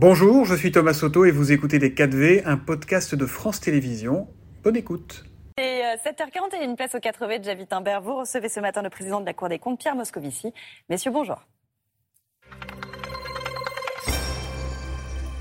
Bonjour, je suis Thomas Soto et vous écoutez Les 4V, un podcast de France Télévisions. Bonne écoute. Et 7h40 et une place au 4V de Javi Timbert. Vous recevez ce matin le président de la Cour des comptes, Pierre Moscovici. Messieurs, bonjour.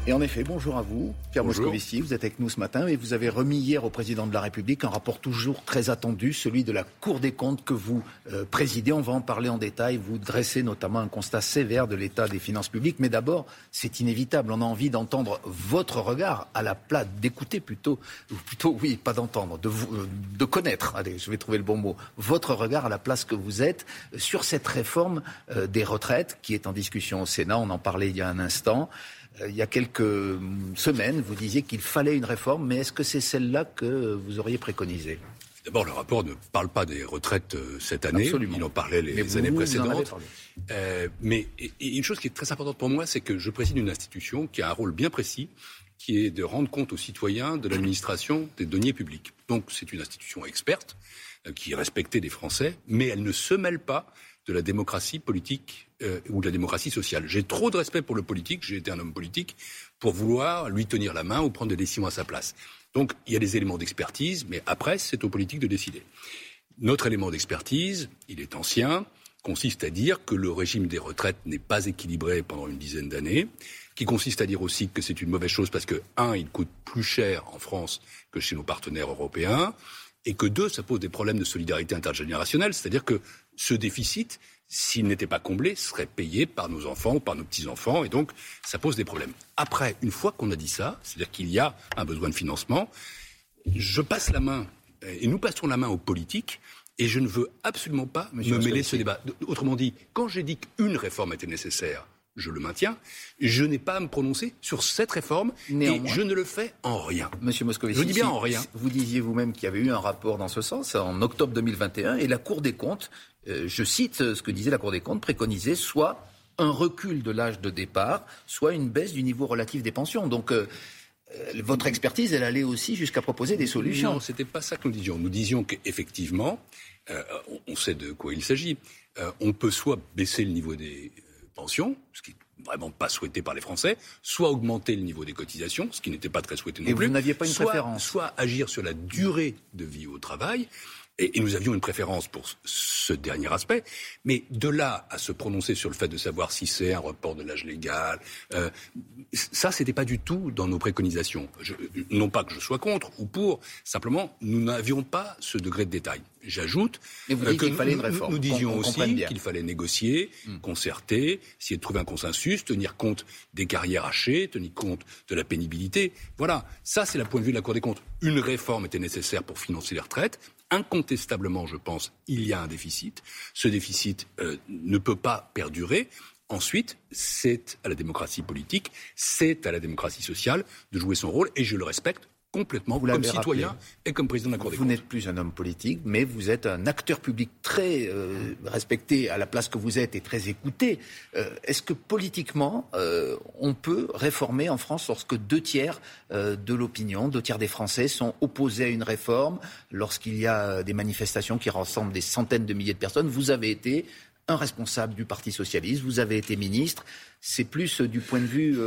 Et en effet, bonjour à vous, Pierre Moscovici. Vous êtes avec nous ce matin et vous avez remis hier au président de la République un rapport toujours très attendu, celui de la Cour des comptes que vous euh, présidez. On va en parler en détail. Vous dressez notamment un constat sévère de l'état des finances publiques. Mais d'abord, c'est inévitable. On a envie d'entendre votre regard à la place, d'écouter plutôt, ou plutôt, oui, pas d'entendre, de, vous, euh, de connaître. Allez, je vais trouver le bon mot. Votre regard à la place que vous êtes sur cette réforme euh, des retraites qui est en discussion au Sénat. On en parlait il y a un instant. Euh, il y a quelques semaines, vous disiez qu'il fallait une réforme, mais est-ce que c'est celle-là que vous auriez préconisée? D'abord, le rapport ne parle pas des retraites euh, cette année. Il en parlait les, années précédentes. Euh, mais une chose qui est très importante pour moi, c'est que je préside une institution qui a un rôle bien précis, qui est de rendre compte aux citoyens de l'administration des deniers publics. Donc, c'est une institution experte qui est respectée des Français, mais elle ne se mêle pas de la démocratie politique euh, ou de la démocratie sociale. J'ai trop de respect pour le politique, j'ai été un homme politique, pour vouloir lui tenir la main ou prendre des décisions à sa place. Donc il y a des éléments d'expertise, mais après, c'est aux politiques de décider. Notre élément d'expertise, il est ancien, consiste à dire que le régime des retraites n'est pas équilibré pendant une dizaine d'années, qui consiste à dire aussi que c'est une mauvaise chose parce que, un, il coûte plus cher en France que chez nos partenaires européens, et que deux, ça pose des problèmes de solidarité intergénérationnelle, c'est-à-dire que ce déficit, s'il n'était pas comblé, serait payé par nos enfants ou par nos petits-enfants, et donc ça pose des problèmes. Après, une fois qu'on a dit ça, c'est-à-dire qu'il y a un besoin de financement, je passe la main, et nous passons la main aux politiques, et je ne veux absolument pas me mêler de ce débat. Autrement dit, quand j'ai dit qu'une réforme était nécessaire, je le maintiens, je n'ai pas à me prononcer sur cette réforme et je ne le fais en rien. Monsieur Moscovici, je dis bien en rien. Vous disiez vous-même qu'il y avait eu un rapport dans ce sens en octobre 2021 et la Cour des comptes, euh, je cite ce que disait la Cour des comptes, préconisait soit un recul de l'âge de départ, soit une baisse du niveau relatif des pensions. Donc euh, euh, votre expertise, elle allait aussi jusqu'à proposer des solutions. Non, c'était pas ça que nous disions. Nous disions qu'effectivement, on sait de quoi il s'agit. on peut soit baisser le niveau des pension, ce qui n'est vraiment pas souhaité par les Français, soit augmenter le niveau des cotisations, ce qui n'était pas très souhaité non Et plus. Vous n'aviez pas une soit, préférence Soit agir sur la durée de vie au travail, et, nous avions une préférence pour ce dernier aspect. Mais de là à se prononcer sur le fait de savoir si c'est un report de l'âge légal, euh, ça, c'était pas du tout dans nos préconisations. non pas que je sois contre ou pour, simplement, nous n'avions pas ce degré de détail. J'ajoute euh, que fallait une réforme. Nous, disions aussi qu'il fallait négocier, hmm. concerter, essayer de trouver un consensus, tenir compte des carrières hachées, tenir compte de la pénibilité. Voilà, ça c'est le point de vue de la Cour des comptes. Une réforme était nécessaire pour financer les retraites incontestablement, je pense, il y a un déficit. Ce déficit euh, ne peut pas perdurer. Ensuite, c'est à la démocratie politique, c'est à la démocratie sociale de jouer son rôle, et je le respecte complètement comme citoyen et comme président de la Cour des comptes. Vous n'êtes plus un homme politique, mais vous êtes un acteur public très euh, respecté à la place que vous êtes et très écouté. Euh, est-ce que politiquement, euh, on peut réformer en France lorsque deux tiers de l'opinion, deux tiers des Français sont opposés à une réforme, lorsqu'il y a des manifestations qui rassemblent des centaines de milliers de personnes? Vous avez été un responsable du Parti socialiste, vous avez été ministre. C'est plus du point de vue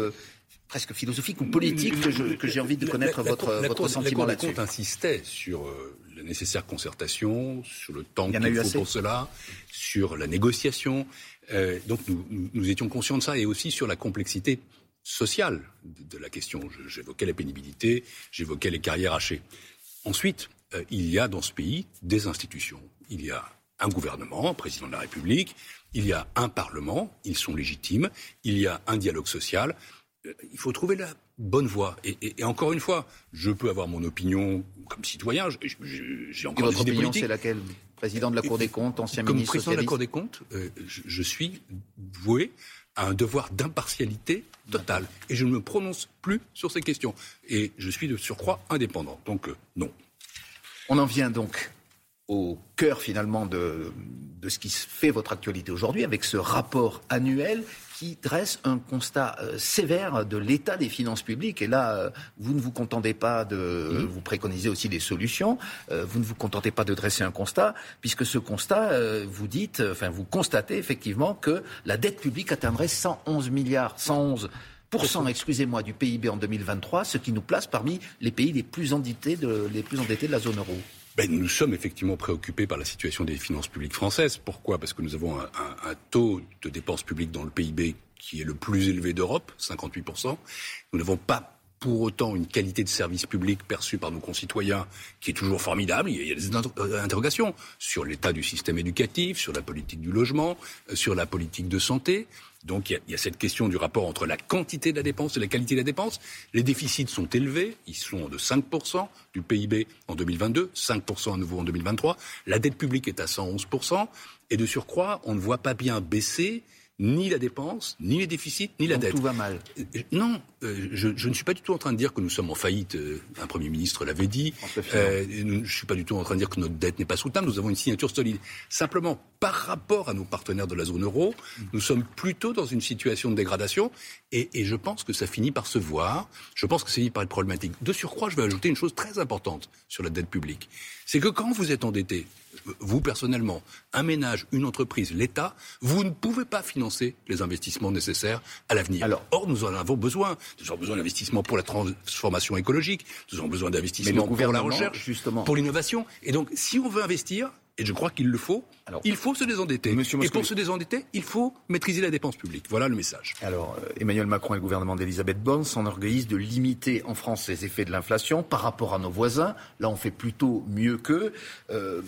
presque philosophique ou politique que, j'ai envie de connaître votre, votre sentiment là-dessus. La Cour insistait sur euh, la nécessaire concertation, sur le temps qu'il faut pour cela, sur la négociation. Euh, donc nous, nous, étions conscients de ça et aussi sur la complexité sociale de, la question. J'évoquais la pénibilité, j'évoquais les carrières hachées. Ensuite, euh, il y a dans ce pays des institutions. Il y a un gouvernement, un président de la République, il y a un Parlement, ils sont légitimes, il y a un dialogue social il faut trouver la bonne voie. Et, encore une fois, je peux avoir mon opinion comme citoyen. J'ai encore et votre opinion, c'est laquelle? Président de la Cour des comptes, ancien comme ministre président de la Cour des comptes, euh, je, suis voué à un devoir d'impartialité totale. Et je ne me prononce plus sur ces questions. Et je suis de surcroît indépendant. Donc, euh, non. On en vient donc au cœur finalement de, de ce qui fait votre actualité aujourd'hui avec ce rapport annuel qui dresse un constat euh, sévère de l'état des finances publiques. Et là, euh, vous ne vous contentez pas de... Mmh. Vous préconisez aussi des solutions. Euh, vous ne vous contentez pas de dresser un constat, puisque ce constat, vous dites, enfin, vous constatez effectivement que la dette publique atteindrait 111 milliards, 111 excusez-moi, du PIB en 2023, ce qui nous place parmi les pays les plus endettés de, les plus endettés de la zone euro. Ben, nous sommes effectivement préoccupés par la situation des finances publiques françaises. Pourquoi? Parce que nous avons un, un, taux de dépenses publiques dans le PIB qui est le plus élevé d'Europe, 58%. Nous n'avons pas pour autant une qualité de service public perçue par nos concitoyens qui est toujours formidable. Il y a des euh, interrogations sur l'état du système éducatif, sur la politique du logement, euh, sur la politique de santé. Donc il y, a, cette question du rapport entre la quantité de la dépense et la qualité de la dépense. Les déficits sont élevés, ils sont de 5% du PIB en 2022, 5% à nouveau en 2023. La dette publique est à 111%, et de surcroît, on ne voit pas bien baisser ni la dépense, ni les déficits, ni la dette. Tout va mal. Euh, non, euh, je, ne suis pas du tout en train de dire que nous sommes en faillite. Euh, un Premier ministre l'avait dit. je ne suis pas du tout en train de dire que notre dette n'est pas soutenable. Nous avons une signature solide. Simplement, par rapport à nos partenaires de la zone euro, nous sommes plutôt dans une situation de dégradation. Et, et je pense que ça finit par se voir. Je pense que ça finit par être problématique. De surcroît, je vais ajouter une chose très importante sur la dette publique. C'est que quand vous êtes endetté, vous personnellement, un ménage, une entreprise, l'État, vous ne pouvez pas financer les investissements nécessaires à l'avenir. Or, nous en avons besoin. Nous avons besoin d'investissements pour la transformation écologique, nous avons besoin d'investissements pour la recherche, justement. pour l'innovation. Et donc, si on veut investir, et je crois qu'il le faut, il faut se désendetter. et pour se désendetter, il faut maîtriser la dépense publique. Voilà le message. Alors, euh, Emmanuel Macron et le gouvernement d'Elisabeth Borne s'enorgueillissent de limiter en France les effets de l'inflation par rapport à nos voisins. Là, on fait plutôt mieux qu'eux. Euh,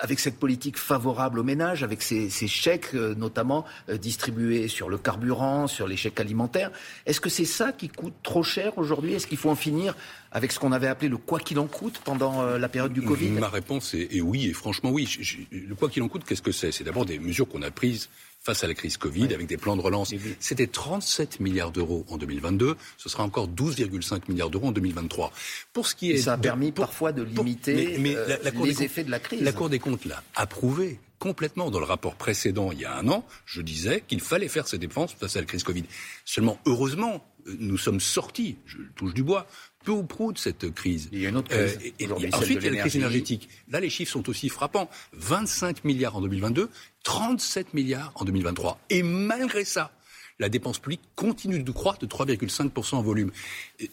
avec cette politique favorable aux ménages, avec ces, chèques euh, notamment distribués sur le carburant, sur les chèques alimentaires, est-ce que c'est ça qui coûte trop cher aujourd'hui? Est-ce qu'il faut en finir avec ce qu'on avait appelé le quoi qu'il en coûte pendant la période du Covid Ma réponse est, oui, et franchement oui. le quoi qu'il en coûte, qu'est-ce que c'est? C'est d'abord des mesures qu'on a prises face à la crise Covid avec des plans de relance. C'était 37 milliards d'euros en 2022, ce sera encore 12,5 milliards d'euros en 2023. Pour ce qui est, ça a permis parfois de limiter euh, les effets de la crise. La Cour des comptes l'a approuvé complètement. Dans le rapport précédent, il y a un an, je disais qu'il fallait faire ces dépenses face à la crise Covid. Seulement, heureusement, euh, nous sommes sortis, je touche du bois, peu ou prou de cette crise. Il y a une autre crise. Euh, et, ensuite, il y a la crise énergétique. Là, les chiffres sont aussi frappants. 25 milliards en 2022, 37 milliards en 2023. Et malgré ça, la dépense publique continue de croître de 3,5% en volume.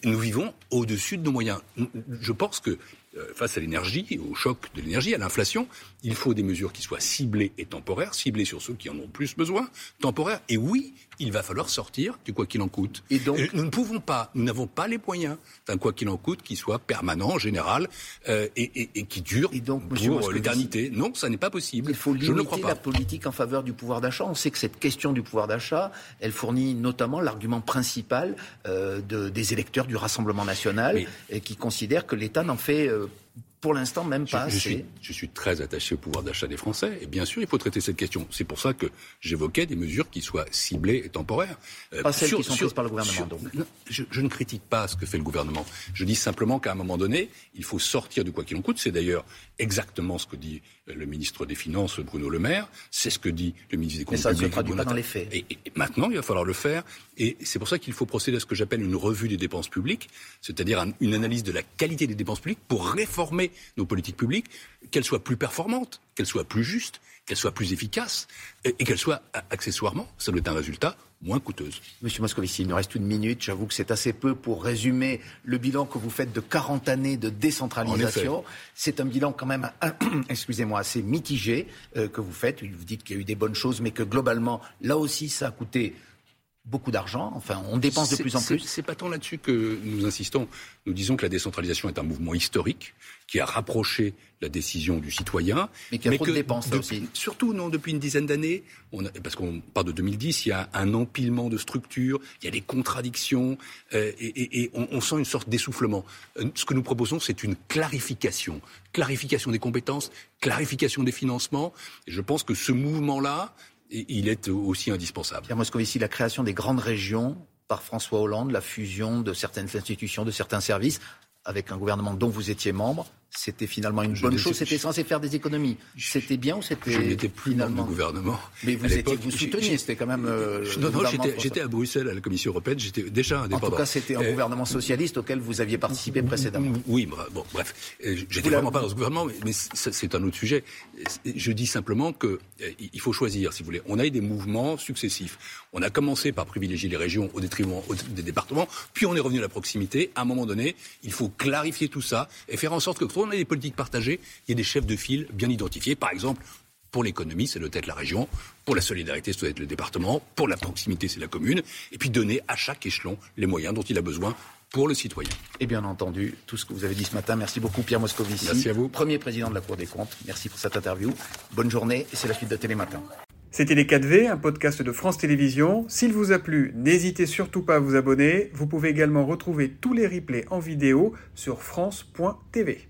Nous vivons au-dessus de nos moyens. Je pense que face à l'énergie, au choc de l'énergie, à l'inflation, il faut des mesures qui soient ciblées et temporaires, ciblées sur ceux qui en ont plus besoin, temporaires. Et oui, il va falloir sortir du quoi qu'il en coûte. Et donc, nous ne pouvons pas, nous n'avons pas les moyens d'un quoi qu'il en coûte qui soit permanent, général euh, et, qui dure et donc, pour l'éternité. Non, ça n'est pas possible. Il faut limiter la politique en faveur du pouvoir d'achat. On sait que cette question du pouvoir d'achat, elle fournit notamment l'argument principal euh, de, des électeurs du Rassemblement national qui considèrent que l'État n'en fait euh, pour l'instant même pas je, Suis, je suis très attaché au pouvoir d'achat des Français et bien sûr il faut traiter cette question. C'est pour ça que j'évoquais des mesures qui soient ciblées et temporaires. Euh, pas celles qui sont prises par le gouvernement. donc. je, je, ne critique pas ce que fait le gouvernement. Je dis simplement qu'à un moment donné, il faut sortir de quoi qu'il en coûte. C'est d'ailleurs exactement ce que dit le ministre des Finances Bruno Le Maire. C'est ce que dit le ministre des Comptes publics. Ça ne se pas dans les faits. Et, et, maintenant, il va falloir le faire. Et c'est pour ça qu'il faut procéder à ce que j'appelle une revue des dépenses publiques, c'est-à-dire une analyse de la qualité des dépenses publiques pour réformer nos politiques publiques, qu'elles soient plus performantes, qu'elles soient plus justes, qu'elles soient plus efficaces et, qu'elles soient accessoirement, ça doit être un résultat, moins coûteuse. Monsieur Moscovici, il nous reste une minute. J'avoue que c'est assez peu pour résumer le bilan que vous faites de 40 années de décentralisation. C'est un bilan quand même, excusez-moi, assez mitigé euh, que vous faites. Vous dites qu'il y a eu des bonnes choses, mais que globalement, là aussi, ça a coûté beaucoup d'argent. Enfin, on dépense de plus en plus. C'est pas tant là-dessus que nous insistons. Nous disons que la décentralisation est un mouvement historique qui a rapproché la décision du citoyen. Mais qui a trop de dépenses aussi. Surtout, non, depuis une dizaine d'années, parce qu'on parle de 2010, il y a un empilement de structures, il y a des contradictions, euh, et, on, on, sent une sorte d'essoufflement. Euh, ce que nous proposons, c'est une clarification. Clarification des compétences, clarification des financements. Et je pense que ce mouvement-là, il est aussi indispensable. Pierre Moscovici, la création des grandes régions par François Hollande, la fusion de certaines institutions, de certains services, avec un gouvernement dont vous étiez membre, c'était finalement une bonne chose. C'était censé faire des économies. C'était bien ou c'était Je n'étais plus finalement... du gouvernement. Mais vous étiez, vous souteniez, c'était quand même. Euh, non, non, j'étais à Bruxelles à la Commission européenne. J'étais déjà indépendant. En tout cas, c'était un euh, gouvernement socialiste auquel vous aviez participé précédemment. Oui, bon, bref, euh, j'étais vraiment pas dans ce gouvernement, mais, c'est un autre sujet. Je dis simplement que il faut choisir, si vous voulez. On a eu des mouvements successifs. On a commencé par privilégier les régions au détriment des départements, puis on est revenu à la proximité. À un moment donné, il faut clarifier tout ça et faire en sorte que on a des politiques partagées, il y ait des chefs de file bien identifiés. Par exemple, pour l'économie, c'est doit être la région. Pour la solidarité, ça doit être le département. Pour la proximité, c'est la commune. Et puis donner à chaque échelon les moyens dont il a besoin pour le citoyen. Et bien entendu, tout ce que vous avez dit ce matin. Merci beaucoup, Pierre Moscovici. Merci à vous. Premier président de la Cour des comptes. Merci pour cette interview. Bonne journée et c'est la suite de Télématin. C'était Les 4V, un podcast de France Télévisions. S'il vous a plu, n'hésitez surtout pas à vous abonner. Vous pouvez également retrouver tous les replays en vidéo sur France.tv.